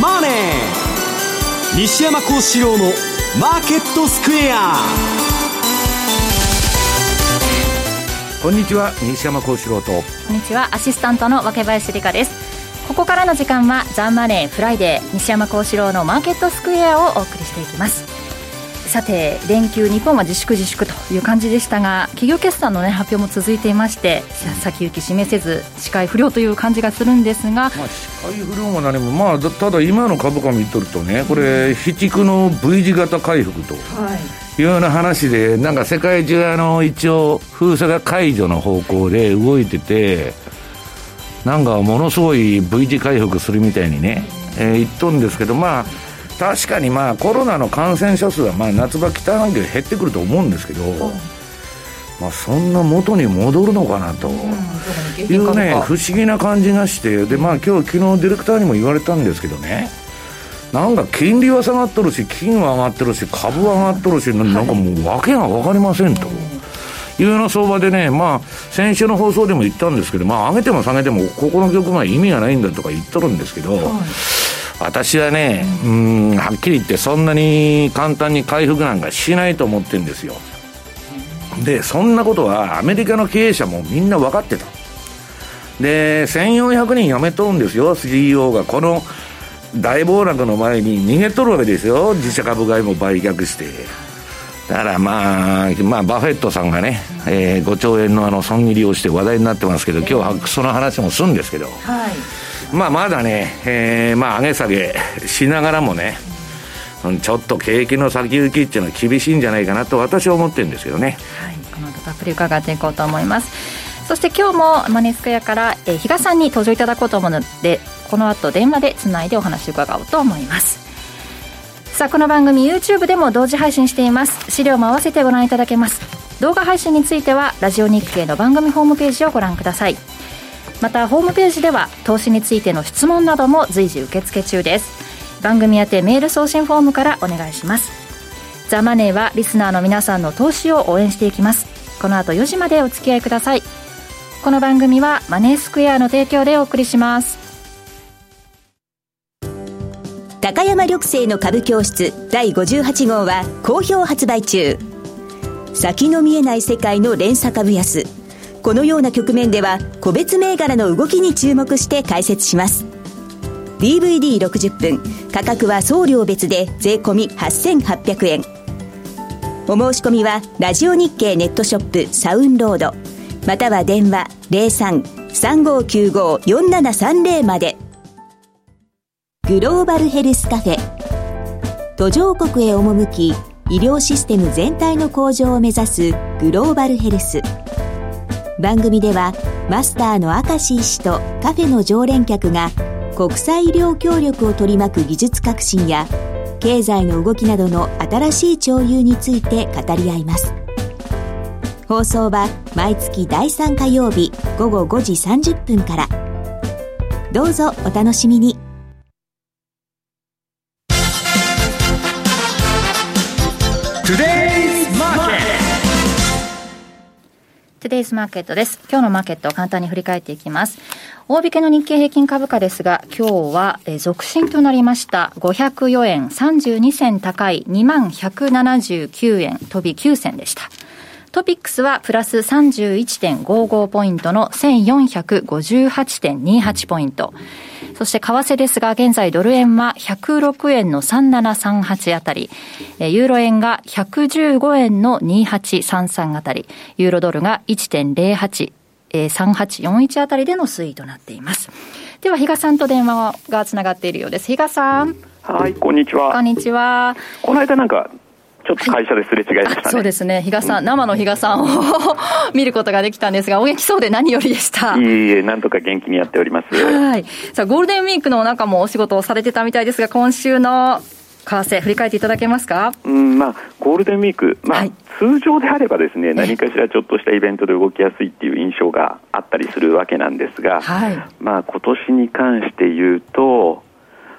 マネー」西山孝四郎の「マーケットスクエア」こんにちは西山孝四郎と。こんにちはアシスタントの若林理香です。ここからの時間はザ・マネーフライデー西山孝四郎のマーケットスクエアをお送りしていきますさて連休日本は自粛自粛という感じでしたが企業決算の、ね、発表も続いていまして先行き示せず視界不良という感じがするんですが、まあ、視界不良も何も、まあ、ただ今の株価見とるとねこれ非畜の V 字型回復と。いうような話で、なんか世界中、あの一応、封鎖が解除の方向で動いてて、なんかものすごい V 字回復するみたいにね、えー、言っとるんですけど、まあ、確かにまあコロナの感染者数はまあ夏場北半球減ってくると思うんですけど、まあ、そんな元に戻るのかなと。いうね、不思議な感じがして、でまあ今日昨日ディレクターにも言われたんですけどね、なんか金利は下がっとるし、金は上がってるし、株は上がっとるし、なんかもう訳が分かりませんと。いうような相場でね、まあ、先週の放送でも言ったんですけど、まあ、上げても下げても、ここの局面意味がないんだとか言っとるんですけど、はい私はね、うん、はっきり言ってそんなに簡単に回復なんかしないと思ってるんですよ。で、そんなことはアメリカの経営者もみんな分かってた。で、1400人辞めとるんですよ、CEO が。この大暴落の前に逃げとるわけですよ、自社株買いも売却して。だからまあ、まあ、バフェットさんがね、えー、5兆円のあの損切りをして話題になってますけど、今日はその話もするんですけど。はいまあ、まだね、えー、まあ、上げ下げしながらもね、うんちょっと景気の先行きっていうのは厳しいんじゃないかなと私は思ってるんですけどね。はい、この後たっぷり伺っていこうと思います。そして今日もマネースクエアから、えー、比嘉さんに登場いただこうと思うので、この後電話でつないでお話を伺おうと思います。さあ、この番組 YouTube でも同時配信しています。資料も合わせてご覧いただけます。動画配信については、ラジオ日経の番組ホームページをご覧ください。またホームページでは投資についての質問なども随時受付中です。番組宛てメール送信フォームからお願いします。ザ・マネーはリスナーの皆さんの投資を応援していきます。この後4時までお付き合いください。この番組はマネースクエアの提供でお送りします。高山緑星の株教室第58号は好評発売中。先の見えない世界の連鎖株安。このような局面では個別銘柄の動きに注目して解説します。DVD60 分価格は送料別で税込8800円お申し込みはラジオ日経ネットショップサウンロード。または電話03-3595-4730まで。グローバルヘルスカフェ。途上国へ赴き医療システム全体の向上を目指すグローバルヘルス。番組ではマスターの明石医師とカフェの常連客が国際医療協力を取り巻く技術革新や経済の動きなどの新しい潮流について語り合います。放送は毎月第3火曜日午後5時30分から。どうぞお楽しみに。デイズマーケットです。今日のマーケットを簡単に振り返っていきます。大引けの日経平均株価ですが、今日は、え続伸となりました。504円32銭高い2179円飛び9銭でした。トピックスはプラス31.55ポイントの1458.28ポイント。そして為替ですが、現在ドル円は106円の3738あたり、ユーロ円が115円の2833あたり、ユーロドルが1.08、3841あたりでの推移となっています。では、比嘉さんと電話がつながっているようです。比嘉さん。はい、こんにちは。こんにちは。この間なんか、ちょっと会社ですれ違いました、ねはい、そうですね、比嘉さん、生の比嘉さんを見ることができたんですが、お元気そうで何よりでした。いいえ、なんとか元気にやっております。はい。さあ、ゴールデンウィークの中もお仕事をされてたみたいですが、今週の為替、振り返っていただけますか、うんまあ、ゴールデンウィーク、まあ、はい、通常であればですね何かしらちょっとしたイベントで動きやすいっていう印象があったりするわけなんですが、はいまあ今年に関して言うと、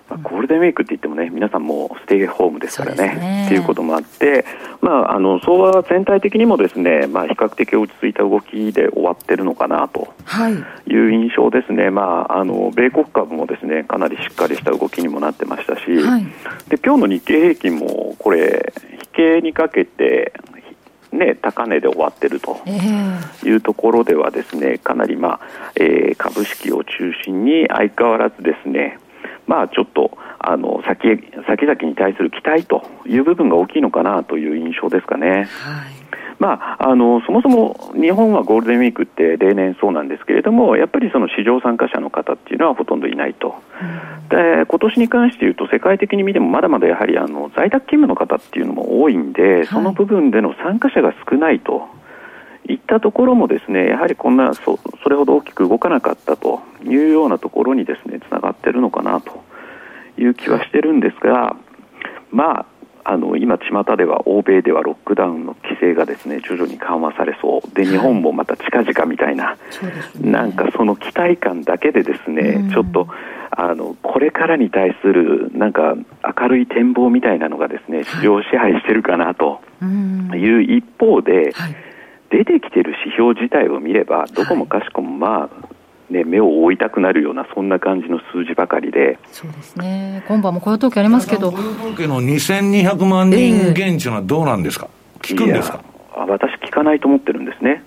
ゴールデンウィークって言ってもね、皆さんもステイホームですからね、ね。っていうこともあって、まあ、あの相場全体的にもですね、まあ、比較的落ち着いた動きで終わってるのかなと。い。う印象ですね、はい、まあ、あの米国株もですねかなりしっかりした動きにもなってましたし、はい、で今日の日経平均もこれ、引けにかけて、ね、高値で終わってるというところではですね、かなり、まあえー、株式を中心に相変わらずですね、まあ、ちょっとあの先先々に対する期待という部分が大きいのかなという印象ですかね。はいまあ、あのそもそも日本はゴールデンウィークって例年そうなんですけれどもやっぱりその市場参加者の方っていうのはほとんどいないと、うん、で今年に関して言うと世界的に見てもまだまだやはりあの在宅勤務の方っていうのも多いんで、その部分での参加者が少ないと。いったところもですねやはりこんなそそれほど大きく動かなかったというようなところにですねつながっているのかなという気はしてるんですが、まあ、あの今、巷では欧米ではロックダウンの規制がですね徐々に緩和されそう。で日本もまた近々みたいな、はいね、なんかその期待感だけでですね、うん、ちょっとあのこれからに対するなんか明るい展望みたいなのがですね市場を支配してるかなという一方で、はい、出てきてる指標自体を見ればどこもかしこもまあ、ね、目を覆いたくなるような、そんな感じの数字ばかりで。そうですね。今晩も雇用統計ありますけど。雇用統計の2200万人減っていうのはどうなんですか、えー、聞くんですか？私、聞かないと思ってるんですね。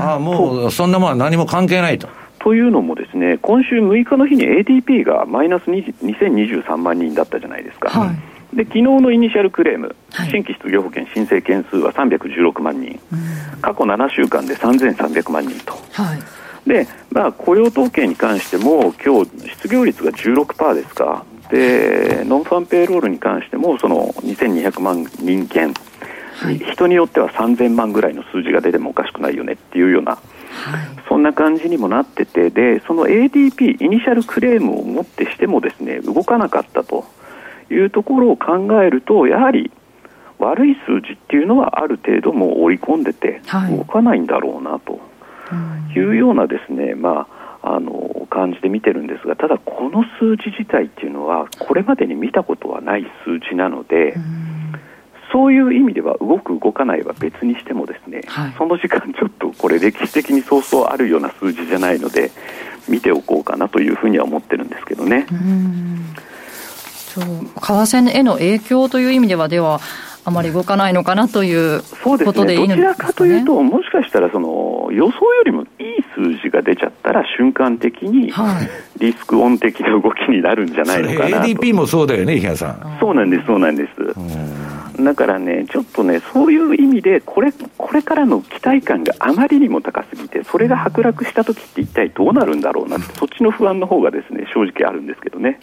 ああ、もう、そんなものは何も関係ないと。というのもですね、今週6日の日に ADP がマイナス2023万人だったじゃないですか。はい、で昨日の initial claim、はい、新規失業保険申請件数は316万人、過去7週間で3300万人と、はい、で、まあ、雇用統計に関しても、今日失業率が16%ですか、で non-farm payroll に関しても、その2200万人間、はい、人によっては3000万ぐらいの数字が出てもおかしくないよねっていうような、はい、そんな感じにもなってて、でその ADP、 initial claim をもってしてもですね動かなかったというところを考えると、やはり悪い数字っていうのはある程度も織り込んでて、動かないんだろうなと。いうようなですね、まあ、あの感じで見てるんですがただ、この数字自体っていうのはこれまでに見たことはない数字なので。そういう意味では動く動かないは別にしてもですね、はい、その時間ちょっとこれ歴史的にそうそうあるような数字じゃないので見ておこうかなというふうには思ってるんですけどね。そう為替への影響という意味ではではあまり動かないのかなということでいいのですか、ね、どちらかというと、もしかしたらその予想よりもいい数字が出ちゃったら、瞬間的にリスクオン的な動きになるんじゃないのかなと。ADP もそうだよね、日さん。そうなんです、そうなんです。だからね、ちょっとね、そういう意味でこれ、これからの期待感があまりにも高すぎて、それが剥落した時って一体どうなるんだろうなって、そっちの不安の方がですね正直あるんですけどね。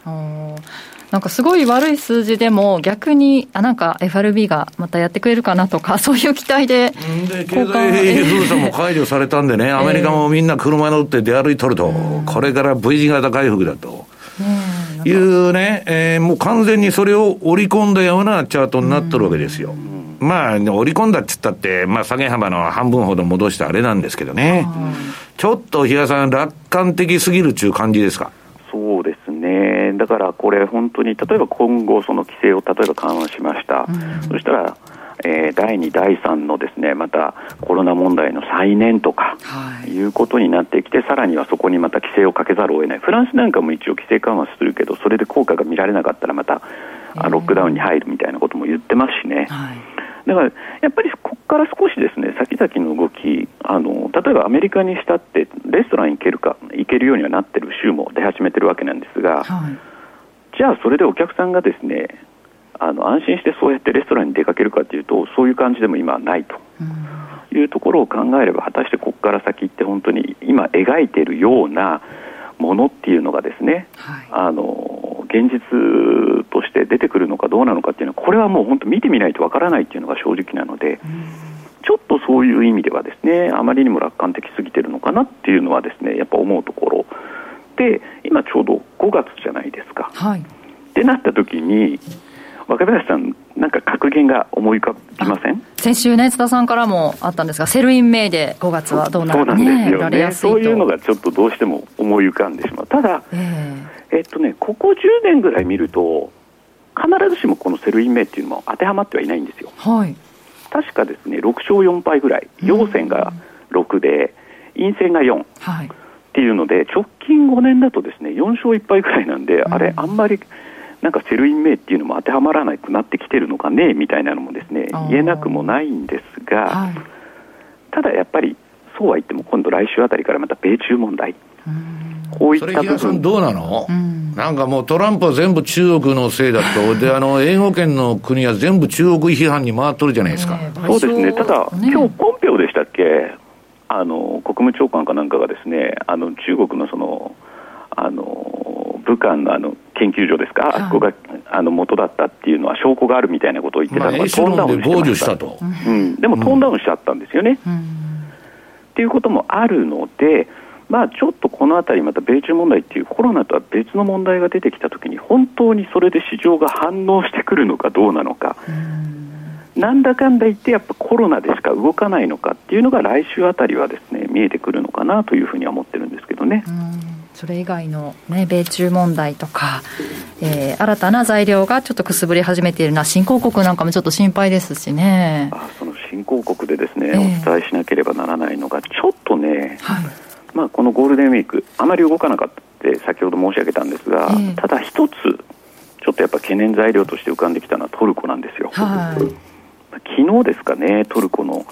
なんかすごい悪い数字でも、逆に、あ、なんか FRB がまたやってくれるかなとか、そういう期待で。で、経済封鎖も解除されたんでね、アメリカもみんな車乗って出歩いとると、これから V 字型回復だと。いうね、えー、もう完全にそれを織り込んだようなチャートになってるわけですよ。まあ、織り込んだって言ったって、まあ、下げ幅の半分ほど戻したあれなんですけどね。ちょっと、比嘉さん、楽観的すぎるっていう感じですか？そうですね、だからこれ、本当に例えば今後、その規制を例えば緩和しました、うん、そしたら、えー、第2、第3のですねまたコロナ問題の再燃とか、はい、いうことになってきて、さらにはそこにまた規制をかけざるを得ない、フランスなんかも一応、規制緩和するけど、それで効果が見られなかったら、また、ロックダウンに入るみたいなことも言ってますしね。はいだからやっぱりここから少しですね先々の動きあの、例えばアメリカにしたって、レストラン行けるか、行けるようにはなってる州も出始めてるわけなんですが、はい、じゃあそれでお客さんがですねあの安心してそうやってレストランに出かけるかというと、そういう感じでも今はないと。いうところを考えれば、果たしてここから先って本当に今描いているようなものっていうのがですね、はい、あの現実として出てくるのかどうなのかっていうのはこれはもう本当見てみないとわからないっていうのが正直なので、ちょっとそういう意味ではですねあまりにも楽観的すぎてるのかなっていうのはですねやっぱ思うところ。で今ちょうど5月じゃないですか。はい、ってなった時に若林さん、なんか格言が思い浮かびません？先週ね、津田さんからもあったんですが、 sell in May で5月はどうなるか、ね、そうなんですよね、そういうのがちょっとどうしても思い浮かんでしまう、ただ、えー、えっとね、ここ10年ぐらい見ると、必ずしもこの sell in May っていうのも当てはまってはいないんですよ。はい、確かですね、6勝4敗ぐらい、陽線が6で、陰線が4。はい。っていうので、直近5年だとですね4勝1敗ぐらいなんで、うん、あれ、あんまりなんかセルイン名っていうのも当てはまらなくなってきてるのかねみたいなのもですね言えなくもないんですが、はい、ただやっぱりそうは言っても今度来週あたりからまた米中問題、こういったそれ、比さん、どうなの、うん、なんかもうトランプは全部中国のせいだと、であの英語圏の国は全部中国批判に回っとるじゃないですか。そうですね、ただ、ね、今日ポンペオでしたっけ、あの国務長官かなんかがですねあの中国のそのあの武漢のあの研究所ですか、はい、あそこがあの元だったっていうのは証拠があるみたいなことを言ってたのが、まあ、トーンダウンしてした。と、うん、でもトーンダウンしちゃったんですよね。うん、っていうこともあるので、まあ、ちょっとこのあたり、また米中問題っていうコロナとは別の問題が出てきたときに、本当にそれで市場が反応してくるのかどうなのか。うん。なんだかんだ言ってやっぱコロナでしか動かないのかっていうのが来週あたりはですね見えてくるのかなというふうには思ってるんですけどね。それ以外の、ね、米中問題とか、えー、新たな材料がちょっとくすぶり始めているのは新興国なんかもちょっと心配ですしね。あその新興国でですね、えー、お伝えしなければならないのがちょっとね、はいまあ、このゴールデンウィークあまり動かなかったって先ほど申し上げたんですが、えー、ただ一つちょっとやっぱ懸念材料として浮かんできたのはトルコなんですよ。はい。昨日ですかね、トルコの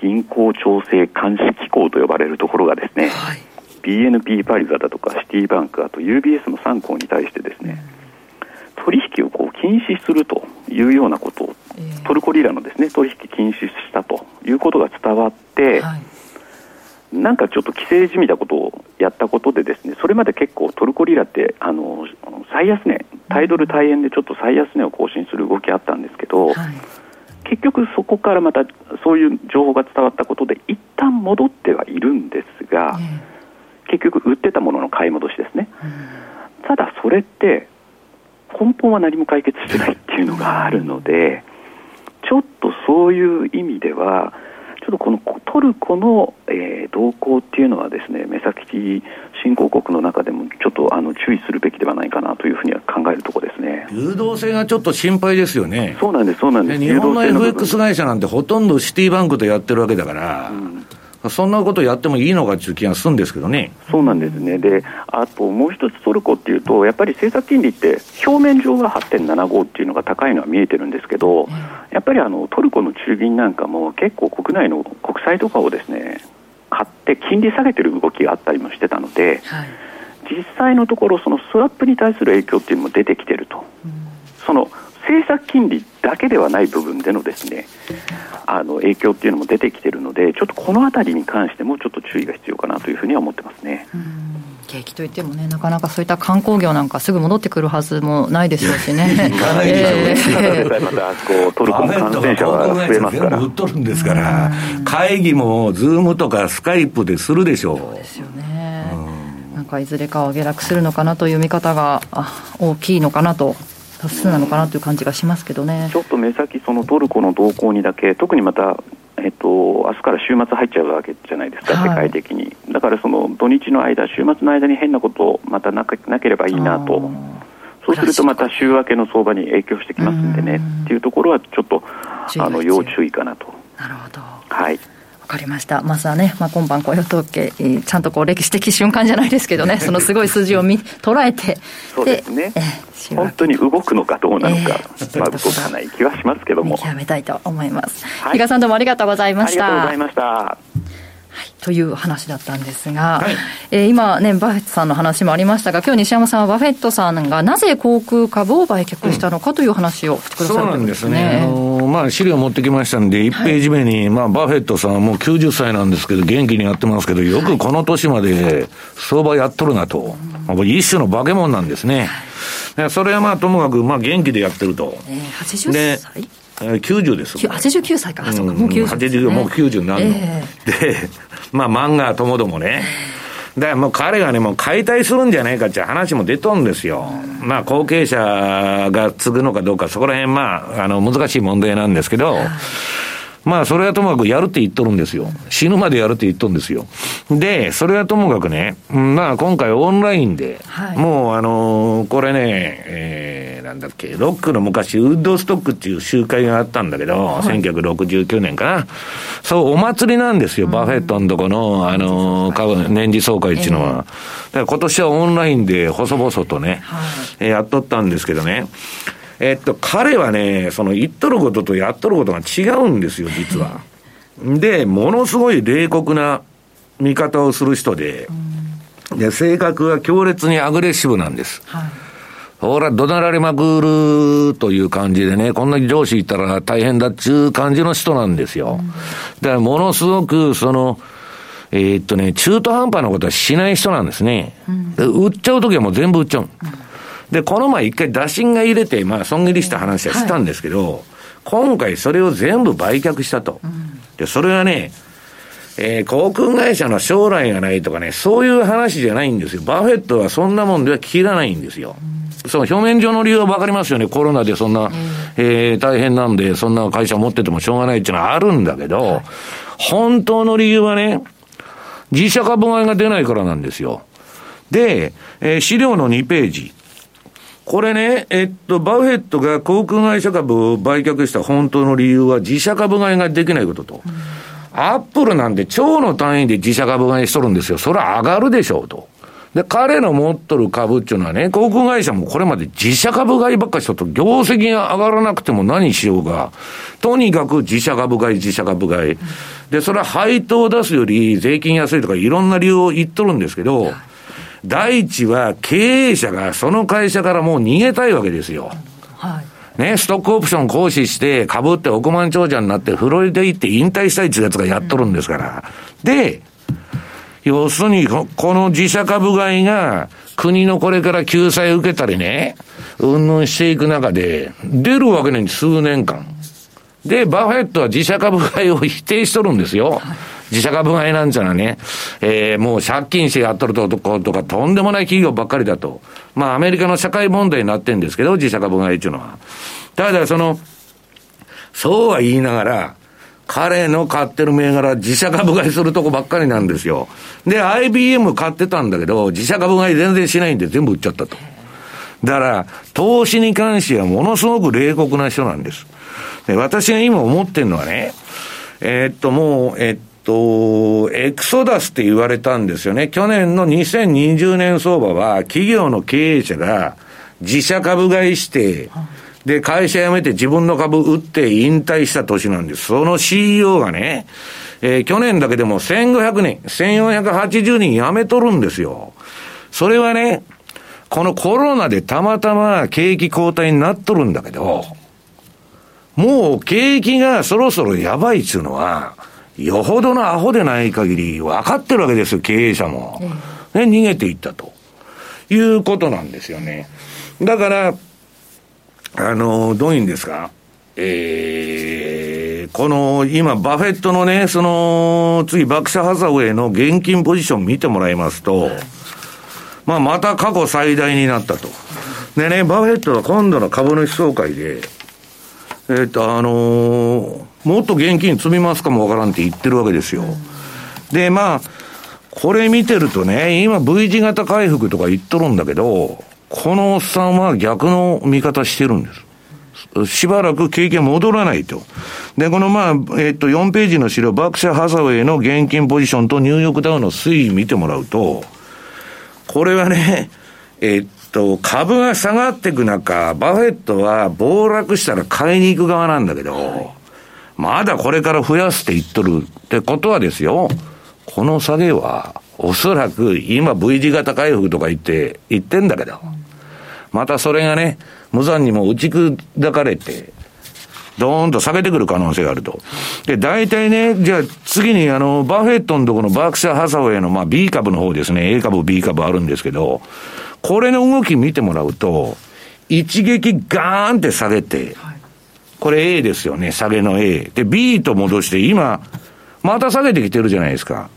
銀行調整監視機構と呼ばれるところがですね、はい、BNP パリザだとかシティバンク、あと UBS の3行に対してですね、取引をこう禁止するというようなことを、トルコリラのですね取引禁止したということが伝わって、はい、なんかちょっと規制じみたことをやったことでですねそれまで結構トルコリラってあの最安値タイドル大円でちょっと最安値を更新する動きあったんですけど、はい。結局そこからまたそういう情報が伝わったことで一旦戻ってはいるんですが、結局売ってたものの買い戻しですね、ただそれって根本は何も解決してないっていうのがあるのでちょっとそういう意味ではちょっとこのトルコの、えー、動向っていうのはですね目先新興国の中でもちょっとあの注意するべきではないかなというふうには考えるところですね流動性がちょっと心配ですよね。そうなんです、そうなんです。日本の FX 会社なんてほとんどシティバンクとやってるわけだから、うんそんなことやってもいいのかっていう気がするんですけどね。そうなんですね。で、あともう一つトルコっていうと、やっぱり政策金利って表面上は8.75っていうのが高いのは見えてるんですけど、やっぱりあのトルコの中銀なんかも結構国内の国債とかをですね、買って金利下げてる動きがあったりもしてたので、はい、実際のところそのスワップに対する影響っていうのも出てきてると。うん、その政策金利だけではない部分でのですねあの影響っていうのも出てきているのでちょっとこの辺りに関してもちょっと注意が必要かなというふうには思ってますね。景気といってもね、なかなかそういった観光業なんかすぐ戻ってくるはずもないでしょうしね。行かないでしょうね。またこうトルコの感染者が増えますから。売っとるんですから、会議もズームとかスカイプでするでしょう。そうですよね。なんかいずれかは下落するのかなという見方が大きいのかなと多数なのかなという感じがしますけどね。ちょっと目先、そのトルコの動向にだけ、特にまた、えっと明日から週末入っちゃうわけじゃないですか、はい、世界的に。だからその土日の間、週末の間に変なことまたななければいいなと。そうするとまた週明けの相場に影響してきますんでねっていうところはちょっとあの要注意かなと。なるほど。はい。わかりました。まずはね、まあ、今晩雇用統計、えー、ちゃんとこう歴史的瞬間じゃないですけどね、そのすごい数字を見捉えて、そうですね。えー、本当に動くのかどうなのか、えー、まあ動かない気はしますけども。見極めたいと思います。はい、比嘉さんどうもありがとうございました。ありがとうございました。という話だったんですが、はい、えー、今ね、バフェットさんの話もありましたが、今日西山さんはバフェットさんがなぜ航空株を売却したのかという話をしてくださる、ね、そうなんですね。あのまあ、資料持ってきましたんで、1ページ目に、はい、まあ、バフェットさんはもう90歳なんですけど、元気にやってますけど、よくこの年まで相場やっとるなと。まあ、一種の化け物なんですね。それはまあ、ともかく、まあ、元気でやってると。えー、80歳90ですもん。89歳か、そうか、もう90、ね、もう90になるの。えー、で、まあ漫画ともどもね。だからもう彼がね、もう解体するんじゃないかって話も出とんですよ。まあ後継者が継ぐのかどうか、そこら辺まあ、あの、難しい問題なんですけど、まあ、それはともかくやるって言っとるんですよ。死ぬまでやるって言っとるんですよ。で、それはともかくね、まあ、今回オンラインで、はい、もう、あのー、これね、えー、なんだっけ、ロックの昔、ウッドストックっていう集会があったんだけど、はい、1969年かな。そう、お祭りなんですよ、バフェットのとこの、あのー、年次総会っていうのは。えー、だから今年はオンラインで細々とね、はい、やっとったんですけどね。えっと、彼はね、その言っとることとやっとることが違うんですよ、実は。で、ものすごい冷酷な見方をする人で、で、性格は強烈にアグレッシブなんです。はいほら、怒鳴られまくるという感じでね、こんなに上司いたら大変だっちゅう感じの人なんですよ。だからものすごく、その、えー、っとね、中途半端なことはしない人なんですね。うん、売っちゃうときはもう全部売っちゃう。うんで、この前一回打診が入れて、まあ、損切りした話はしたんですけど、はい、今回それを全部売却したと。で、それはね、えー、航空会社の将来がないとかね、そういう話じゃないんですよ。バフェットはそんなもんでは切らないんですよ。その表面上の理由はわかりますよね。コロナでそんな、えー、大変なんで、そんな会社持っててもしょうがないっていうのはあるんだけど、本当の理由はね、自社株買いが出ないからなんですよ。で、えー、資料の2ページ。これね、えっと、バフェットが航空会社株を売却した本当の理由は自社株買いができないことと。うん、アップルなんで超の単位で自社株買いしとるんですよ。それは上がるでしょうと。で、彼の持っとる株っていうのはね、航空会社もこれまで自社株買いばっかしとと、業績が上がらなくても何しようが、とにかく自社株買い、自社株買い。で、それは配当を出すより税金安いとかいろんな理由を言っとるんですけど、第一は経営者がその会社からもう逃げたいわけですよ。はい。ね、ストックオプション行使して株って億万長者になってフロリダ行って引退したいってやつがやっとるんですから。で、要するにこの自社株買いが国のこれから救済を受けたりね、うんぬんしていく中で出るわけない数年間。で、バフェットは自社株買いを否定しとるんですよ。はい自社株買いなんていうのはね、えー、もう借金してやっとるとことか、とんでもない企業ばっかりだと。まあ、アメリカの社会問題になってるんですけど、自社株買いっていうのは。ただ、その、そうは言いながら、彼の買ってる銘柄、自社株買いするとこばっかりなんですよ。で、IBM 買ってたんだけど、自社株買い全然しないんで全部売っちゃったと。だから、投資に関してはものすごく冷酷な人なんです。で、私が今思ってるのはね、えー、っと、もう、えー、っと、エクソダスって言われたんですよね。去年の2020年相場は、企業の経営者が自社株買いして、で、会社辞めて自分の株売って引退した年なんです。その CEO がね、えー、去年だけでも1500人、1480人辞めとるんですよ。それはね、このコロナでたまたま景気後退になっとるんだけど、もう景気がそろそろやばいっちゅうのは、よほどのアホでない限り分かってるわけですよ、経営者も。ね、逃げていったと。いうことなんですよね。だから、あの、どういうんですか？えー、この、今、バフェットのね、その、次、バクシャハザウェイの現金ポジション見てもらいますと、まあ、また過去最大になったと。でね、バフェットは今度の株主総会で、えっ、と、あのー、もっと現金積みますかもわからんって言ってるわけですよ。で、まあ、これ見てるとね、今 V 字型回復とか言っとるんだけど、このおっさんは逆の見方してるんです。しばらく景気が戻らないと。で、このまあ、えっと、4ページの資料、バクシャ・ハサウェイの現金ポジションとニューヨークダウの推移見てもらうと、これはね、えっと、株が下がっていく中、バフェットは暴落したら買いに行く側なんだけど、まだこれから増やすって言っとるってことはですよ、この下げは、おそらく今 V 字型回復とか言って、言ってんだけど、またそれがね、無残にも打ち砕かれて、ドーンと下げてくる可能性があると。で、大体ね、じゃあ次にあの、バフェットのところのバークシャーハサウェイのまあ B 株の方ですね、A 株、B 株あるんですけど、これの動き見てもらうと、一撃ガーンって下げて、これ A ですよね、下げの A。で、B と戻して、今、また下げてきてるじゃないですか。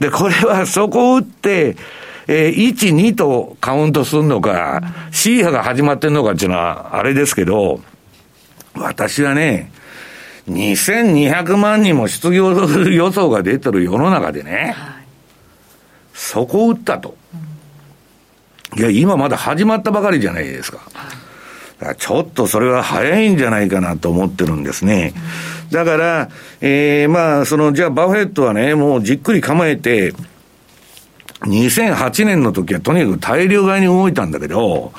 で、これはそこを打って、えー、1、2とカウントするのか、C 波が始まってんのかっていうのは、あれですけど、私はね、2200万人も失業予想が出てる世の中でね、はい、そこを打ったと。いや、今まだ始まったばかりじゃないですか。ちょっとそれは早いんじゃないかなと思ってるんですね。だから、えー、まあ、その、じゃあバフェットはね、もうじっくり構えて、2008年の時はとにかく大量買いに動いたんだけど、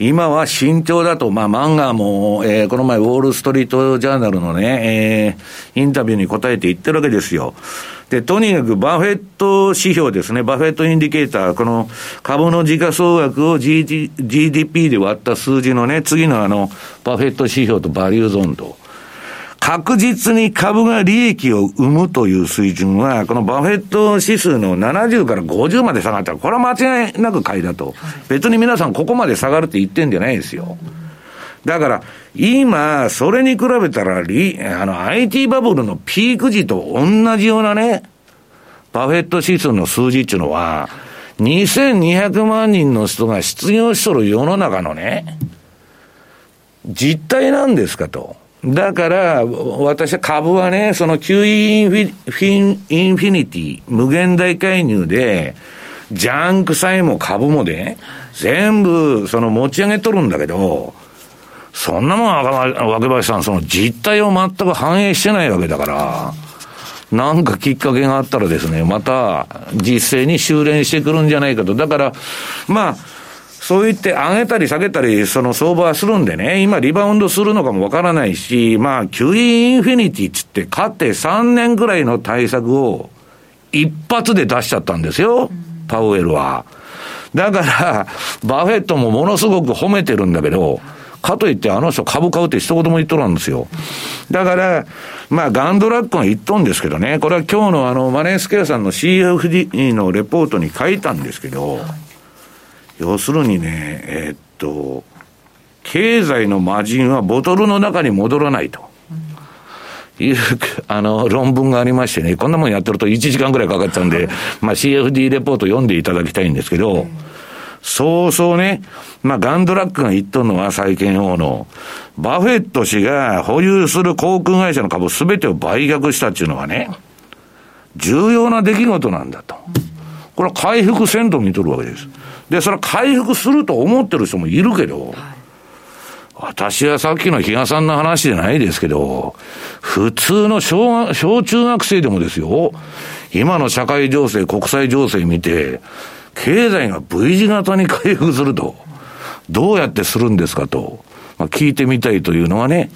今は慎重だと、まあ、漫画も、えー、この前、ウォール・ストリート・ジャーナルのね、えー、インタビューに答えて言ってるわけですよ。で、とにかくバフェット指標ですね、バフェット indicator、この株の時価総額を GDP で割った数字のね、次のあの、バフェット指標と value zone と。確実に株が利益を生むという水準は、このバフェット指数の70から50まで下がったら、これは間違いなく買いだと。別に皆さんここまで下がるって言ってんじゃないですよ。だから、今、それに比べたら、リ、あの、IT バブルのピーク時と同じようなね、バフェット指数の数字っていうのは、2200万人の人が失業しとる世の中のね、実態なんですかと。だから、私は株はね、その QE インフィインフィニティ、無限大介入で、ジャンク債も株もね、全部、その持ち上げとるんだけど、そんなもん、若林さん、その実態を全く反映してないわけだから、なんかきっかけがあったらですね、また実勢に修練してくるんじゃないかと。だから、まあ、そう言って上げたり下げたり、その相場はするんでね、今リバウンドするのかもわからないし、まあ、QE インフィニティつって、勝って3年ぐらいの対策を一発で出しちゃったんですよ、パウエルは。だから、バフェットもものすごく褒めてるんだけど、かといってあの人株買うって一言も言っとらんですよ。だから、まあ、ガンドラックが言っとんですけどね、これは今日のあの、マネースケアさんの CFD のレポートに書いたんですけど、要するにね、えー、っと、経済の魔人はボトルの中に戻らないと。いう、あの、論文がありましてね、こんなもんやってると1時間ぐらいかかっちゃうんで、まあ CFD レポート読んでいただきたいんですけど、そうそうね、まあガンドラックが言っとるのは債券王の、バフェット氏が保有する航空会社の株すべてを売却したっていうのはね、重要な出来事なんだと。これは回復せんと見とるわけです。で、それは回復すると思ってる人もいるけど、はい、私はさっきの比嘉さんの話じゃないですけど、普通の小小中学生でもですよ、今の社会情勢、国際情勢見て、経済が V 字型に回復すると、どうやってするんですかと、まあ、聞いてみたいというのはね、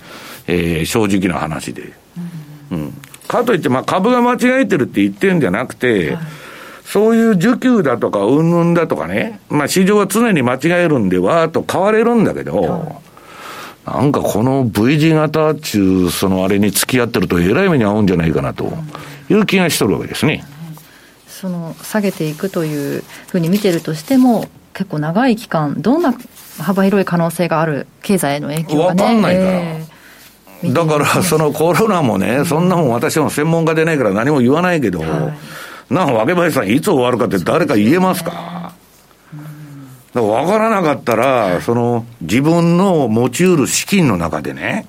えー、正直な話で。うん、かといって、まあ、株が間違えてるって言ってるんじゃなくて、はいそういう需給だとか、うんぬんだとかね、まあ市場は常に間違えるんで、わーっと変われるんだけど、なんかこの V 字型っちゅう、そのあれに付き合ってると、えらい目に遭うんじゃないかなという気がしとるわけですね。その下げていくというふうに見てるとしても、結構長い期間、どんな幅広い可能性がある経済への影響が、ね、分かんないから。えー、だから、そのコロナもね、そんなもん私も専門家でないから何も言わないけど、はいなあ、若林さん、いつ終わるかって誰か言えますか？だから分からなかったら、その、自分の持ち得る資金の中でね、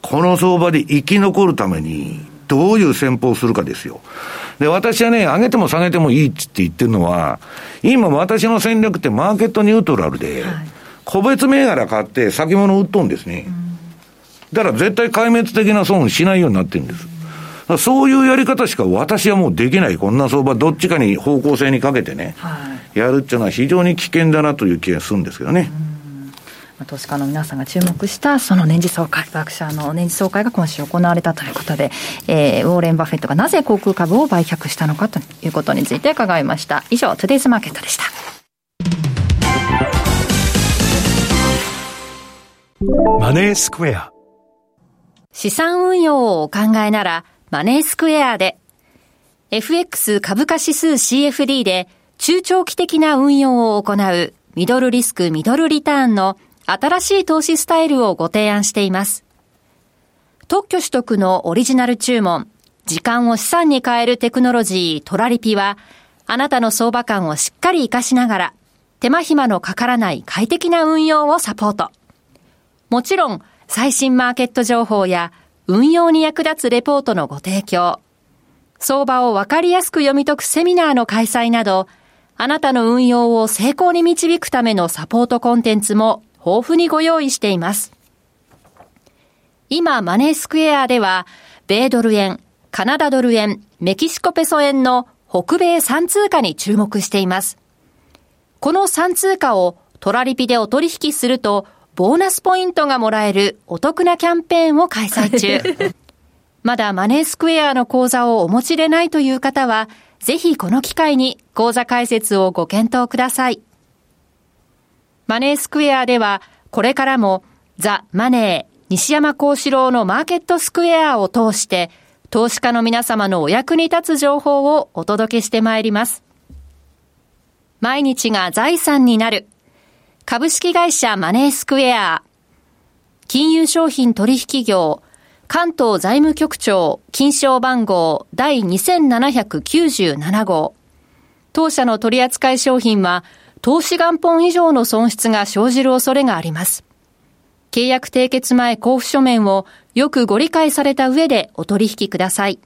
この相場で生き残るために、どういう戦法をするかですよ。で、私はね、上げても下げてもいいって言ってるのは、今私の戦略ってマーケットニュートラルで、個別銘柄買って先物売っとんですね。だから絶対壊滅的な損しないようになってるんです。そういうやり方しか私はもうできない、こんな相場、どっちかに方向性にかけてね、はい、やるっていうのは非常に危険だなという気がするんですけどね。投資家の皆さんが注目したその年次総会、バークシャーの年次総会が今週行われたということで、えー、ウォーレン・バフェットがなぜ航空株を売却したのかということについて伺いました。以上、トゥデイズマーケットでした。マネースクエア資産運用をお考えなら、マネースクエアで、FX 株価指数 CFD で中長期的な運用を行うミドルリスクミドルリターンの新しい投資スタイルをご提案しています。特許取得のオリジナル注文、時間を資産に変えるテクノロジートラリピは、あなたの相場感をしっかり活かしながら、手間暇のかからない快適な運用をサポート。もちろん、最新マーケット情報や運用に役立つレポートのご提供、相場をわかりやすく読み解くセミナーの開催など、あなたの運用を成功に導くためのサポートコンテンツも豊富にご用意しています。今、マネースクエアでは、米ドル円、カナダドル円、メキシコペソ円の北米3通貨に注目しています。この3通貨をトラリピでお取引すると、ボーナスポイントがもらえるお得なキャンペーンを開催中。まだマネースクエアの口座をお持ちでないという方は、ぜひこの機会に口座開設をご検討ください。マネースクエアでは、これからもザ・マネー、西山幸四郎のマーケットスクエアを通して、投資家の皆様のお役に立つ情報をお届けしてまいります。毎日が財産になる。株式会社マネースクエア。金融商品取引業関東財務局長、金賞番号第2797号。当社の取扱い商品は、投資元本以上の損失が生じる恐れがあります。契約締結前交付書面をよくご理解された上でお取引ください。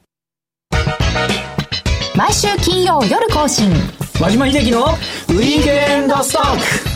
毎週金曜夜更新。和島秀樹のウィークエンドストック。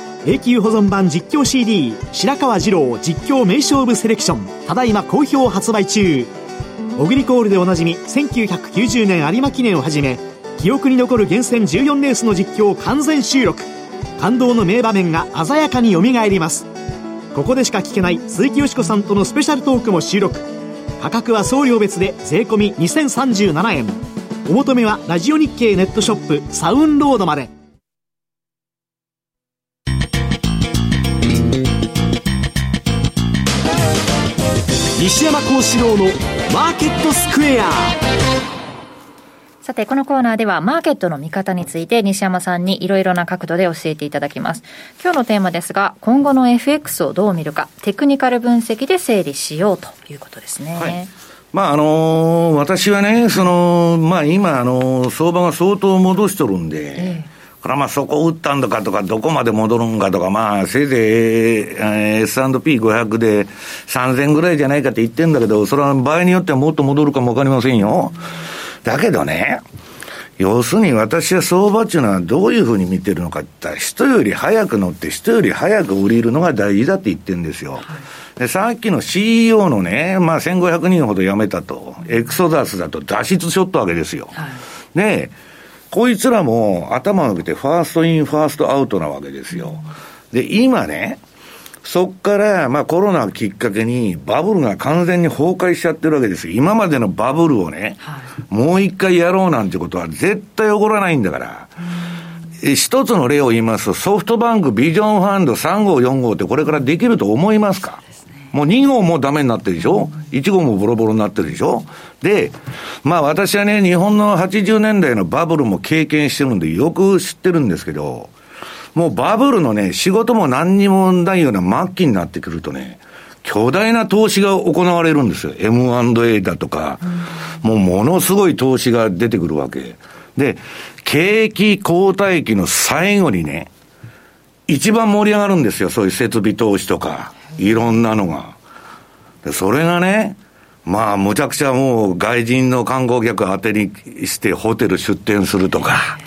永久保存版実況 CD 白川二郎実況名勝負セレクションただいま好評発売中。オグリコールでおなじみ1990年有馬記念をはじめ記憶に残る厳選14レースの実況を完全収録。感動の名場面が鮮やかによみがえります。ここでしか聞けない鈴木よしこさんとのスペシャルトークも収録。価格は送料別で税込2037円。お求めはラジオ日経ネットショップサウンロードまで。西山幸四郎のマーケットスクエアさて、このコーナーではマーケットの見方について西山さんにいろいろな角度で教えていただきます。今日のテーマですが、今後の FX をどう見るか、テクニカル分析で整理しようということですね。はいまああのー、私はね、その、まあ今、あのー、相場が相当戻しとるんで、ええからまあそこ打ったんだかとか、どこまで戻るんかとか、まあせいぜい、えー、S&P500 で3000ぐらいじゃないかって言ってんだけど、それは場合によってはもっと戻るかもわかりませんよ。だけどね、要するに私は相場っていうのはどういうふうに見てるのかって言ったら、人より早く乗って人より早く売れるのが大事だって言ってるんですよ。で、さっきの CEO のね、まあ1500人ほど辞めたと、 exodus だと脱出しょったわけですよ。はい、で、こいつらも頭を上げて first in, first out なわけですよ。で、今ね、そっから、まあコロナをきっかけにバブルが完全に崩壊しちゃってるわけですよ。今までのバブルをね、はい、もう一回やろうなんてことは絶対起こらないんだから。一つの例を言いますと、ソフトバンクビジョンファンド3号、4号ってこれからできると思いますか？もう2号もダメになってるでしょ ?1 号もボロボロになってるでしょ？で、まあ私はね、日本の80年代のバブルも経験してるんでよく知ってるんですけど、もうバブルのね、仕事も何にもないような末期になってくるとね、巨大な投資が行われるんですよ。M&A だとか、もうものすごい投資が出てくるわけ。で、景気後退期の最後にね、一番盛り上がるんですよ。そういう設備投資とか。いろんなのが。で、それがね、まあ、むちゃくちゃもう外人の観光客当てにしてホテル出店するとか、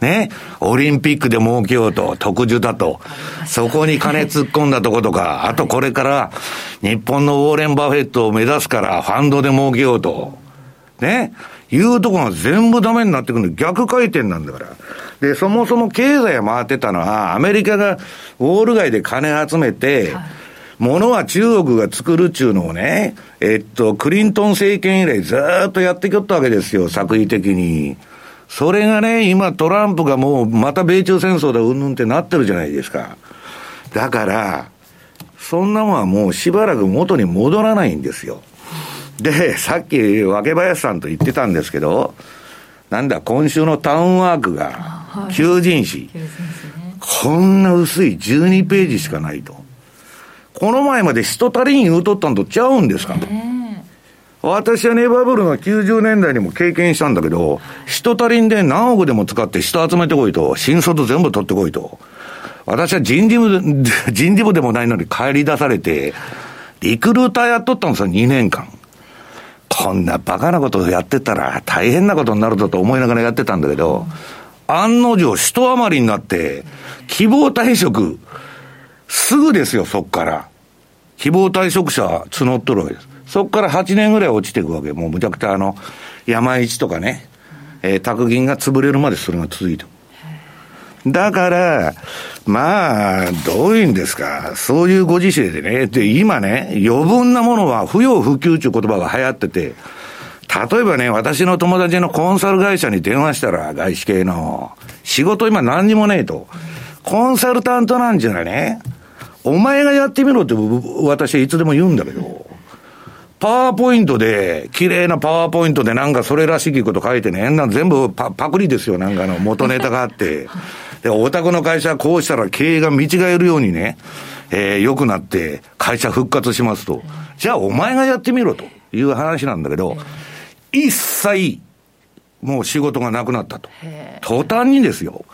ね、オリンピックで儲けようと、特需だと、そこに金突っ込んだとことか、あとこれから日本のウォーレン・バフェットを目指すからファンドで儲けようと、ね、いうとこが全部ダメになってくるの逆回転なんだから。で、そもそも経済回ってたのは、アメリカがウォール街で金集めて、はいものは中国が作るっちゅうのをね、えっと、クリントン政権以来ずっとやってきよったわけですよ、作為的に。それがね、今トランプがもうまた米中戦争だうんぬんってなってるじゃないですか。だから、そんなもんはもうしばらく元に戻らないんですよ。で、さっき、若林さんと言ってたんですけど、なんだ、今週のタウンワークが、求人誌、こんな薄い12ページしかないと。この前まで人足りん言うとったんとちゃうんですか？と。私はね、バブルの90年代にも経験したんだけど、人足りんで何億でも使って人集めてこいと、新卒全部取ってこいと。私は人事部、人事部でもないのに帰り出されて、リクルーターやっとったんですよ、2年間。こんなバカなことやってたら大変なことになるぞと思いながらやってたんだけど、案の定人余りになって、希望退職、すぐですよ、そっから。希望退職者募っとるわけです。そこから8年ぐらい落ちていくわけ。もうむちゃくちゃあの、山一とかね、えー、宅銀が潰れるまでそれが続いてだから、まあ、どういうんですか、そういうご時世でね、で、今ね、余分なものは不要不急という言葉が流行ってて、例えばね、私の友達のコンサル会社に電話したら、外資系の、仕事今何にもねえと。コンサルタントなんじゃないね。お前がやってみろって私はいつでも言うんだけど、パワーポイントで、綺麗なパワーポイントでなんかそれらしきこと書いてね、なん全部パパクリですよ、なんかの元ネタがあって。で、お宅の会社はこうしたら経営が見違えるようにね、えー、良くなって会社復活しますと。じゃあお前がやってみろという話なんだけど、一切、もう仕事がなくなったと。途端にですよ。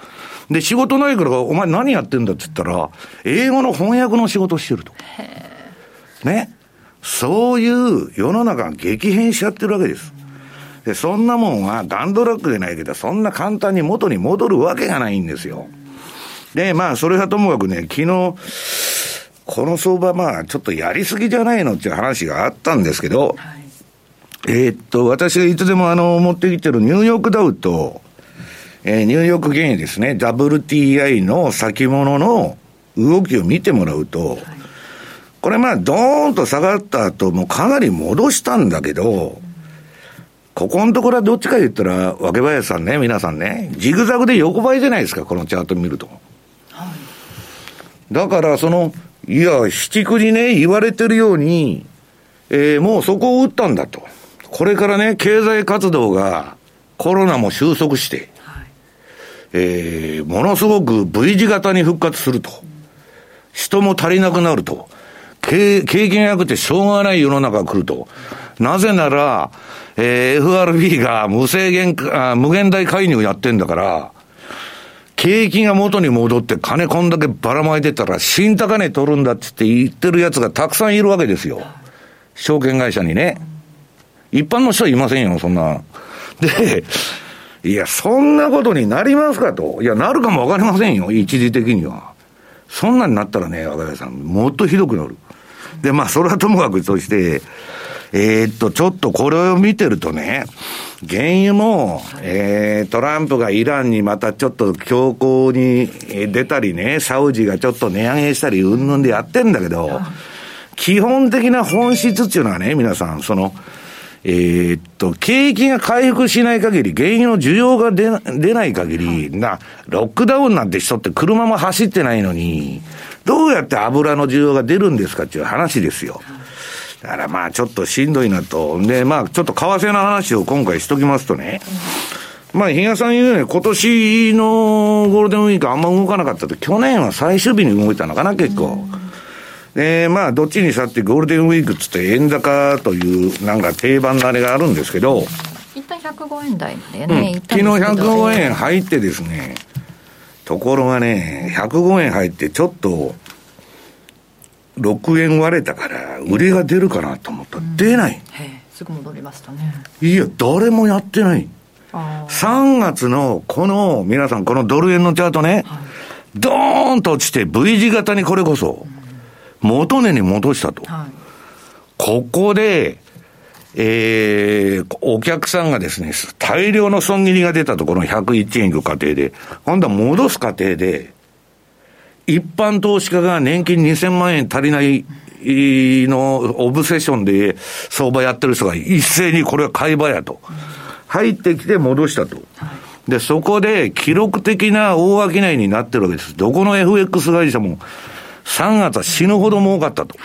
で、仕事ないから、お前何やってんだって言ったら、英語の翻訳の仕事してると。ね。そういう世の中が激変しちゃってるわけです。で、そんなもんはガンドラックでないけど、そんな簡単に元に戻るわけがないんですよ。で、まあ、それはともかくね、昨日、この相場、まあ、ちょっとやりすぎじゃないのっていう話があったんですけど、はい、えー、っと、私がいつでもあの、持ってきてるニューヨークダウと、えー、ニューヨーク原油ですね、WTI の先物の動きを見てもらうと、はいこれまあ、ドーンと下がった後、もうかなり戻したんだけど、ここのところはどっちか言ったら、若林さんね、皆さんね、ジグザグで横ばいじゃないですか、このチャート見ると。はい、だから、その、いや、七九にね、言われてるように、えー、もうそこを打ったんだと。これからね、経済活動が、コロナも収束して、はい、えー、ものすごく V 字型に復活すると。人も足りなくなると。経経験なくてしょうがない世の中が来ると。なぜなら、えー、FRB が無制限あ、無限大介入やってんだから、景気が元に戻って金こんだけばらまいてたら、新高値取るんだって言ってる奴がたくさんいるわけですよ。証券会社にね。一般の人はいませんよ、そんな。で、いや、そんなことになりますかと。いや、なるかもわかりませんよ、一時的には。そんなになったらね、若林さん、もっとひどくなる。で、まあ、それはともかくとして、えー、っと、ちょっとこれを見てるとね、原油も、えー、トランプがイランにまたちょっと強硬に出たりね、サウジがちょっと値上げしたり、うんぬんでやってんだけど、基本的な本質っていうのはね、皆さん、その、えー、っと、景気が回復しない限り、原油の需要が出出ない限り、な、ロックダウンなんて人って車も走ってないのに、どうやって油の需要が出るんですかっていう話ですよ。だからまあちょっとしんどいなと。で、まあちょっと為替の話を今回しときますとね。まあ、比嘉さん言うように、今年のゴールデンウィークあんま動かなかったと、去年は最終日に動いたのかな、結構。で、まあ、どっちにさってゴールデンウィークっつって円高という、なんか定番のあれがあるんですけど、一旦105円台でね、うん、昨日105円入ってですね、ところがね、105円入ってちょっと、6円割れたから、売りが出るかなと思ったら、出ない。すぐ戻りましたね。いや、誰もやってない。3月のこの、皆さん、このドル円のチャートね、はい、ドーンと落ちて V 字型にこれこそ、元値に戻したと。はい、ここで、えー、お客さんがですね、大量の損切りが出たところの101円いく過程で、今度は戻す過程で、一般投資家が年金2000万円足りないのオブセッションで相場やってる人が一斉にこれは買い場やと。入ってきて戻したと。で、そこで記録的な大商いになってるわけです。どこの FX 会社も3月は死ぬほど儲かったと。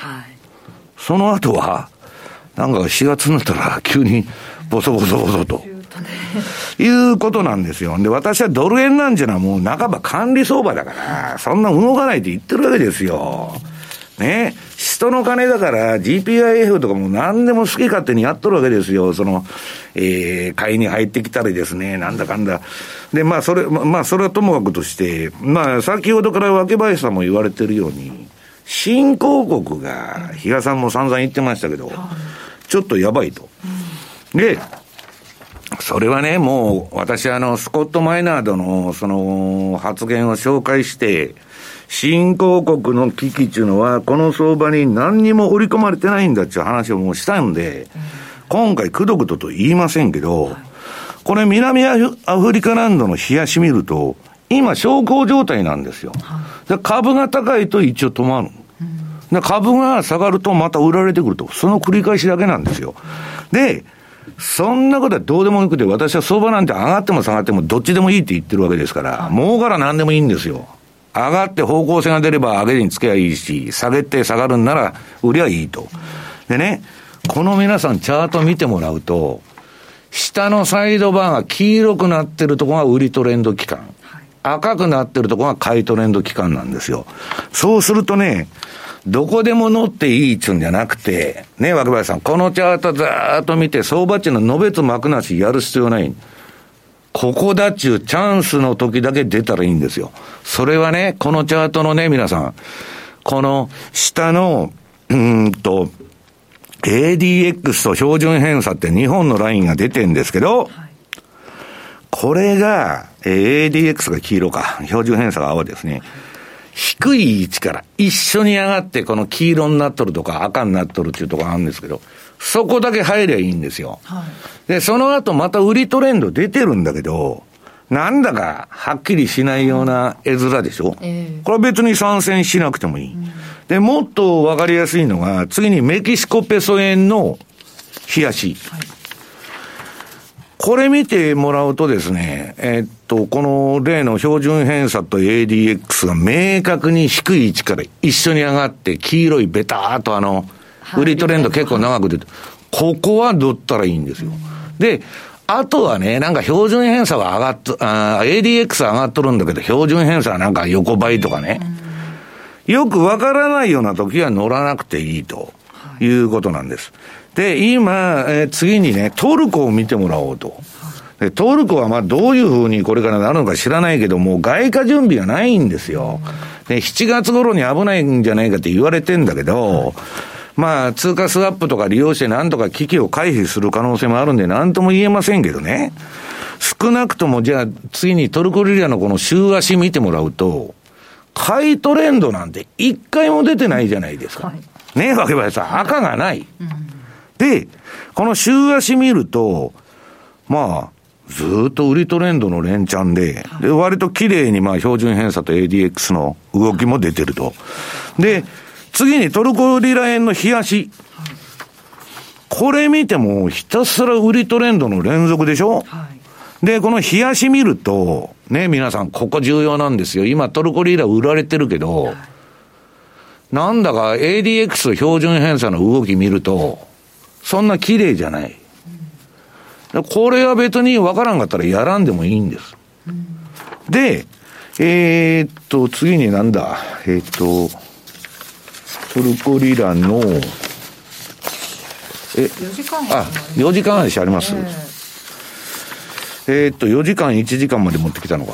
その後は、なんか4月になったら急にボソボソボソと。いうことなんですよ。で、私はドル円なんじゃのはもう半ば管理相場だから、そんな動かないって言ってるわけですよ。ね。人の金だから GPIF とかも何でも好き勝手にやっとるわけですよ。その、えー、買いに入ってきたりですね、なんだかんだ。で、まあ、それ、まあ、それはともかくとして、まあ、先ほどから若林さんも言われてるように、新興国が、比嘉さんも散々言ってましたけど、ちょっとやばいと。で、それはね、もう、私あの、スコット・マイナードの、その、発言を紹介して、新興国の危機っていうのは、この相場に何にも織り込まれてないんだっていう話をもうしたんで、今回、くどくどと言いませんけど、これ、南アフリカランドの冷やし見ると、今、小康状態なんですよ。株が高いと一応止まる。で株が下がるとまた売られてくると。その繰り返しだけなんですよ。で、そんなことはどうでもよくて、私は相場なんて上がっても下がってもどっちでもいいって言ってるわけですから、儲から何でもいいんですよ。上がって方向性が出れば上げにつけばいいし、下げて下がるんなら売りゃいいと。でね、この皆さんチャート見てもらうと、下のサイドバーが黄色くなってるところが売りトレンド期間。赤くなってるところが買いトレンド期間なんですよ。そうするとね、どこでも乗っていいっちゅうんじゃなくて、ね、若林さん、このチャートずーっと見て、相場値ののべつ幕なしやる必要ない。ここだっちゅうチャンスの時だけ出たらいいんですよ。それはね、このチャートのね、皆さん、この下の、うんと、ADX と標準偏差って2本のラインが出てんですけど、はい、これが、ADX が黄色か、標準偏差が青ですね。低い位置から一緒に上がってこの黄色になっとるとか赤になっとるっていうところあるんですけど、そこだけ入りゃいいんですよ。はい、で、その後また売りトレンド出てるんだけど、なんだかはっきりしないような絵面でしょ、えー、これは別に参戦しなくてもいい。うん、で、もっとわかりやすいのが、次にメキシコペソ円の冷やし。はいこれ見てもらうとですね、えっと、この例の標準偏差と ADX が明確に低い位置から一緒に上がって、黄色いベターっとあの、売りトレンド結構長く出て、ここはどったらいいんですよ。で、あとはね、なんか標準偏差は上がっと、あ ADX 上がっとるんだけど、標準偏差はなんか横ばいとかね。よくわからないような時は乗らなくていいということなんです。で、今、えー、次にね、トルコを見てもらおうと。でトルコはまあどういうふうにこれからなるのか知らないけど、もう外貨準備がないんですよ。で、7月頃に危ないんじゃないかって言われてんだけど、まあ、通貨スワップとか利用してなんとか危機を回避する可能性もあるんで、なんとも言えませんけどね。少なくとも、じゃあ、次にトルコリラのこの週足見てもらうと、買いトレンドなんて一回も出てないじゃないですか。はい、ねえ、わけばさん、赤がない。うんで、この週足見ると、まあ、ずっと売りトレンドの連チャンで、で、割と綺麗にまあ標準偏差と ADX の動きも出てると。で、次にトルコリラ円の冷やし。これ見てもひたすら売りトレンドの連続でしょ、はい、で、この冷やし見ると、ね、皆さん、ここ重要なんですよ。今トルコリラ売られてるけど、はい、なんだか ADX 標準偏差の動き見ると、そんな綺麗じゃない。これは別に分からんかったらやらんでもいいんです。で、えー、っと、次になんだ、えー、っと、トルコリラの、え、4時間あ、4時間話あります、えー、っと、4時間1時間まで持ってきたのか。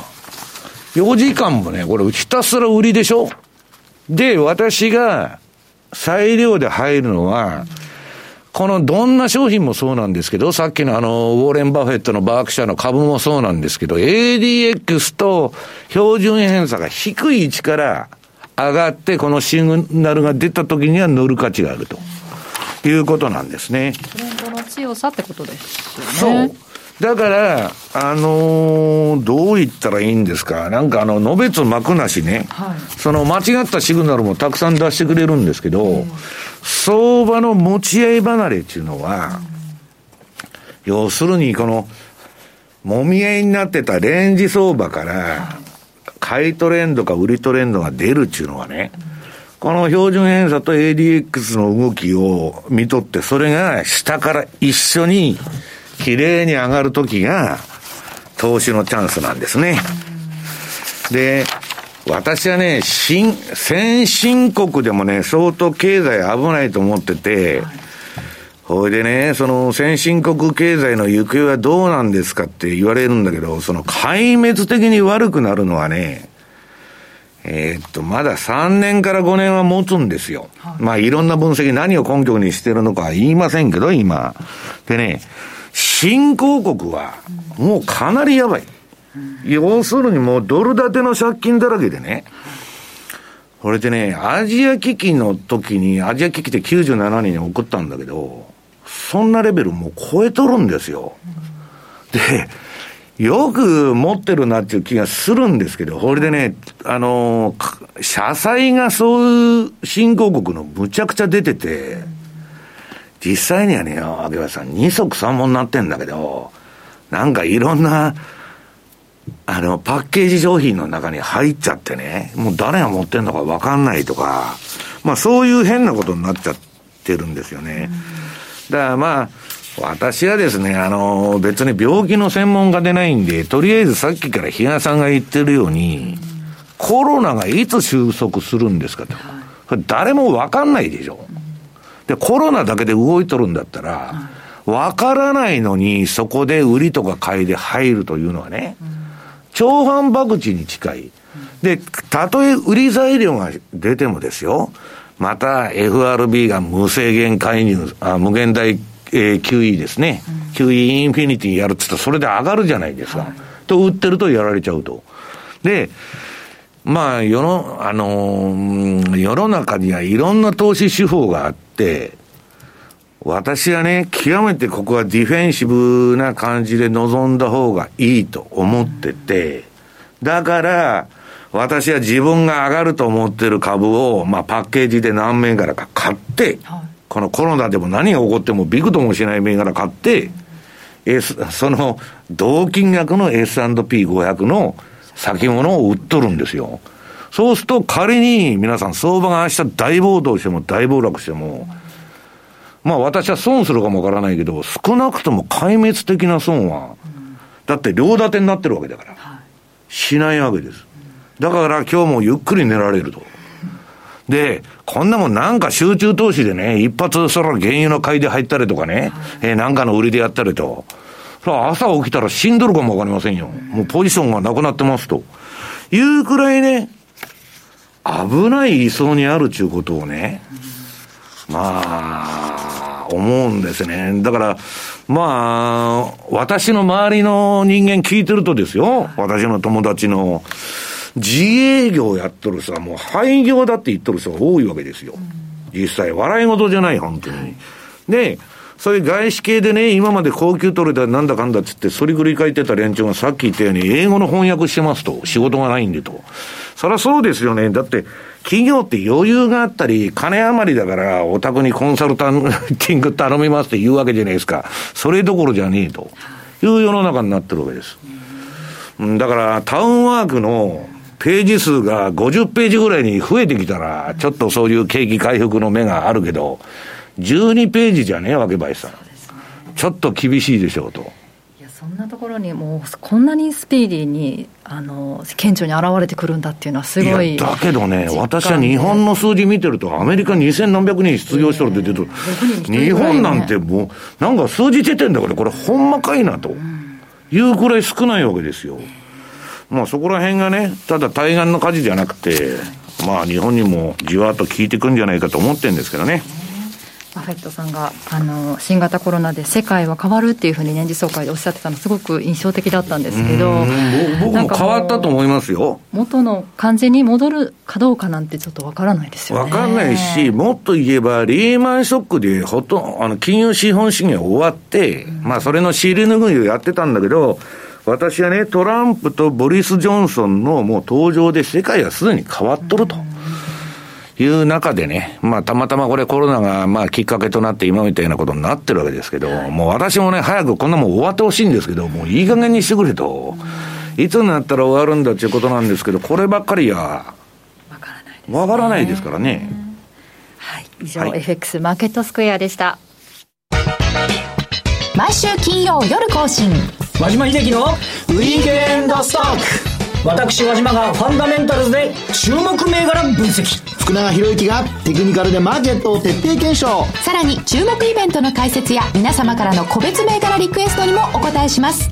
4時間もね、これひたすら売りでしょ？で、私が裁量で入るのは、うんこのどんな商品もそうなんですけど、さっきのあの、ウォーレン・バフェットのバークシャーの株もそうなんですけど、ADX と標準偏差が低い位置から上がって、このシグナルが出た時には乗る価値があるということなんですね。トレンドの強さってことですよね。そう。だから、あのー、どう言ったらいいんですか。なんかあの、のべつ幕なしね、はい、その間違ったシグナルもたくさん出してくれるんですけど、うん、相場の持ち合い離れっていうのは、要するにこの、もみ合いになってたレンジ相場から、買いトレンドか売りトレンドが出るっていうのはね、この標準偏差と ADX の動きを見とって、それが下から一緒に、綺麗に上がるときが、投資のチャンスなんですね。で、私はね、新、先進国でもね、相当経済危ないと思ってて、ほいでね、その先進国経済の行方はどうなんですかって言われるんだけど、その壊滅的に悪くなるのはね、えー、っと、まだ3年から5年は持つんですよ。はい、まあ、いろんな分析、何を根拠にしてるのかは言いませんけど、今。でね、新興国は、もうかなりやばい。要するにもうドル建ての借金だらけでね。これでね、アジア危機の時に、アジア危機って97年に送ったんだけど、そんなレベルもう超えとるんですよ。で、よく持ってるなっていう気がするんですけど、これでね、あの、社債がそういう新興国のむちゃくちゃ出てて、実際にはね、秋葉さん、二足三本になってんだけど、なんかいろんな、あの、パッケージ商品の中に入っちゃってね、もう誰が持ってんのかわかんないとか、まあそういう変なことになっちゃってるんですよね。だからまあ、私はですね、あの、別に病気の専門家でないんで、とりあえずさっきから比嘉さんが言ってるように、コロナがいつ収束するんですかと。誰もわかんないでしょ。で、コロナだけで動いとるんだったら、わからないのに、そこで売りとか買いで入るというのはね、超反博打に近い。で、たとえ売り材料が出てもですよ、また FRB が無制限介入、あ無限大えー、QE ですね、うん、QE インフィニティやるっつったらそれで上がるじゃないですか。はい、と、売ってるとやられちゃうと。で、まあ、世の、あのー、世の中にはいろんな投資手法があって、私はね、極めてここはディフェンシブな感じで臨んだ方がいいと思ってて、だから、私は自分が上がると思ってる株を、まあ、パッケージで何銘柄か買って、はいこのコロナでも何が起こってもびくともしない銘柄買って、S、その同金額の S&P500 の先物を売っとるんですよ。そうすると仮に皆さん相場が明日大暴動しても大暴落しても、まあ私は損するかもわからないけど、少なくとも壊滅的な損は、だって両立てになってるわけだから、しないわけです。だから今日もゆっくり寝られると。で、こんなもんなんか集中投資でね、一発そら原油の買いで入ったりとかね、えー、なんかの売りでやったりと、朝起きたら死んどるかもわかりませんよ。もうポジションがなくなってますと。いうくらいね、危ない位相にあるちゅうことをね、まあ、思うんですね。だから、まあ、私の周りの人間聞いてるとですよ、私の友達の、自営業やっとる人はもう廃業だって言っとる人が多いわけですよ。実際、笑い事じゃない、本当に。で、そういう外資系でね、今まで高級取れたなんだかんだっつって、そりくり書いてた連中がさっき言ったように、英語の翻訳してますと、仕事がないんでと。そりゃそうですよね。だって、企業って余裕があったり、金余りだから、お宅にコンサルタンティング頼みますって言うわけじゃないですか。それどころじゃねえと。いう世の中になってるわけです。だから、タウンワークのページ数が50ページぐらいに増えてきたら、ちょっとそういう景気回復の目があるけど、12ページじゃねえわけ、バイさん。ちょっと厳しいでしょうと。いや、そんなところにもう、こんなにスピーディーに、あの、顕著に現れてくるんだっていうのはすごい。だけどね、私は日本の数字見てると、アメリカ2000何百人失業しとるって言ってると、日本なんてもう、なんか数字出てんだから、これほんまかいなと。いうくらい少ないわけですよ。まあそこら辺がね、ただ対岸の火事じゃなくて、まあ日本にもじわっと効いてくんじゃないかと思ってるんですけどね。バフェットさんがあの新型コロナで世界は変わるっていうふうに年次総会でおっしゃってたのすごく印象的だったんですけど僕も変わったと思いますよ元の感じに戻るかどうかなんてちょっとわからないですよねわかんないしもっと言えばリーマンショックでほとんあの金融資本主義が終わって、うん、まあそれの尻拭いをやってたんだけど私はね、トランプとボリス・ジョンソンのもう登場で世界はすでに変わっとると。いう中でね、まあたまたまこれコロナがまあきっかけとなって今みたいなことになってるわけですけど、もう私もね、早くこんなもん終わってほしいんですけど、もういい加減にしてくれと。いつになったら終わるんだっていうことなんですけど、こればっかりは、わからないです、ね。わからないですからね。はい。以上、はい、FX マーケットスクエアでした。毎週金曜夜更新。和島秀樹のウィークエンドストック私和島がファンダメンタルズで注目銘柄分析福永博之がテクニカルでマーケットを徹底検証。さらに注目イベントの解説や皆様からの個別銘柄リクエストにもお答えします。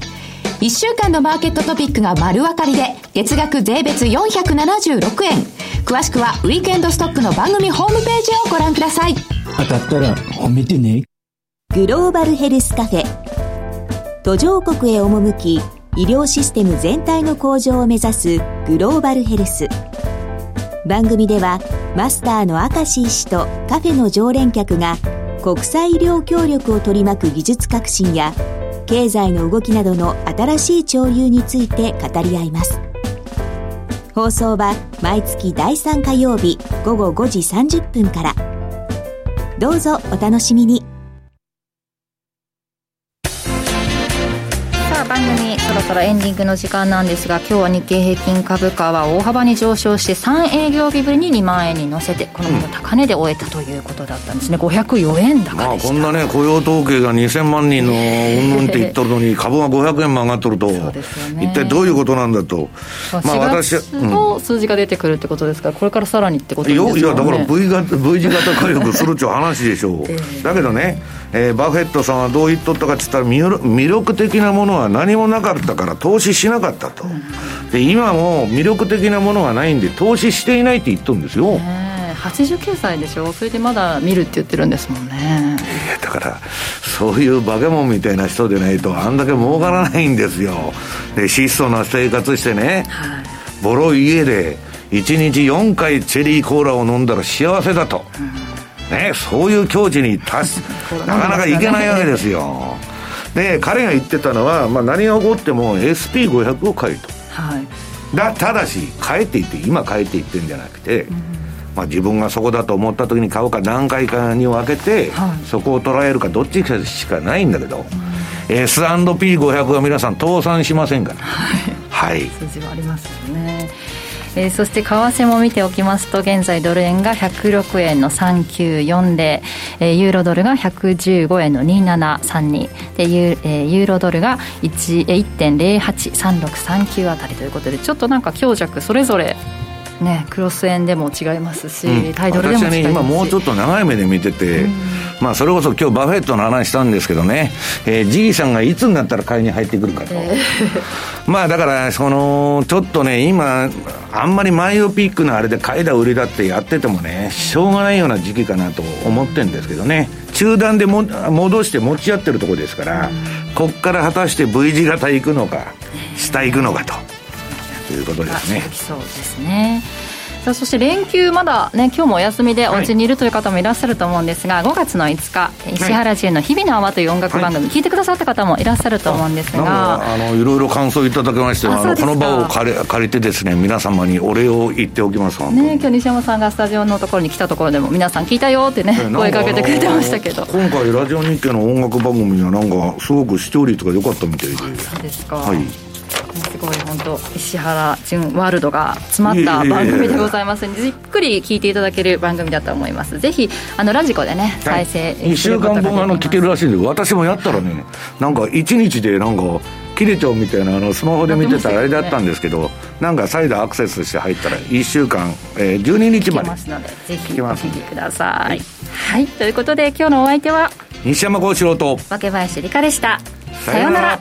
1週間のマーケットトピックが丸分かりで月額税別476円。詳しくはウィークエンドストックの番組ホームページをご覧ください。当たったら褒めてね。グローバルヘルスカフェ。途上国へ赴き医療システム全体の向上を目指すグローバルヘルス番組ではマスターの明石医師とカフェの常連客が国際医療協力を取り巻く技術革新や経済の動きなどの新しい潮流について語り合います。放送は毎月第3火曜日午後5時30分から。どうぞお楽しみに。組そろそろエンディングの時間なんですが今日は日経平均株価は大幅に上昇して3営業日ぶりに2万円に乗せてこのまま高値で終えたということだったんですね。504円高まあこんなね雇用統計が2000万人のうんぬんって言っとるのに 株が500円も上がっとると、ね、一体どういうことなんだと。まあ私の数字が出てくるってことですからこれからさらにってことですか、ね、いやだから V, 型 v 字型回復するっていう話でしょ。う、え。ー、だけどね、えー、バフェットさんはどう言っとったかって言ったら魅力的なものは何もなかったから投資しなかったと、で今も魅力的なものがないんで投資していないって言っとるんですよ、え89歳でしょ？それでまだ見るって言ってるんですもんね。いやだからそういう化け物みたいな人でないとあんだけ儲からないんですよ。で質素な生活してね、はい、ボロい家で1日4回チェリーコーラを飲んだら幸せだと、うん、ね、そういう境地に達 しなかなかいけないわけですよで彼が言ってたのは、まあ、何が起こっても SP500 を買えと、はい、だただし買えって言って今買えって言ってるんじゃなくて、うん、まあ、自分がそこだと思った時に買うか何回かに分けて、はい、そこを捉えるかどっちかしかないんだけど、うん、S&P500 は皆さん倒産しませんから。はい、はい、数字はありますよねえー、そして為替も見ておきますと現在ドル円が106円の3940、えー、ユーロドルが115円の2732でユ,、えー、ユーロドルが1.083639あたりということでちょっとなんか強弱それぞれね、クロス円でも違いますし、うん、タイドルでも違いますし、ね、今もうちょっと長い目で見てて、うん、まあ、それこそ今日バフェットの話したんですけどね、えー、じいさんがいつになったら買いに入ってくるかと、えー、まあだからそのちょっとね今あんまりマイオピックなあれで買いだ売りだってやっててもねしょうがないような時期かなと思ってるんですけどね。中断でも戻して持ち合ってるとこですから、うん、こっから果たして V 字型行くのか下行くのかと。ということですね。そうですね。さあそして連休まだね今日もお休みでお家にいるという方もいらっしゃると思うんですが、はい、5月の5日石原潤の「日々の泡」という音楽番組、はい、聞いてくださった方もいらっしゃると思うんですがあのいろいろ感想いただきましてあのこの場を借り借りてですね皆様にお礼を言っておきますね今日西山さんがスタジオのところに来たところでも皆さん聞いたよってね声かけてくれてましたけど。今回ラジオ日経の音楽番組はなんかすごく視聴率が良かったみたいで。そうですか。はいすごい本当石原純ワールドが詰まった番組でございますのでじっくり聞いていただける番組だと思います。ぜひあのラジコでね再生2週間分あの聞けるらしいんで私もやったらねなんか1日でなんか切れちゃうみたいなあのスマホで見てたらあれだったんですけど、なんか再度アクセスして入ったら1週間、えー、12日まで。ますので。ぜひお聞きください、はい、ということで今日のお相手は西山幸四郎と若林理香でした。さようなら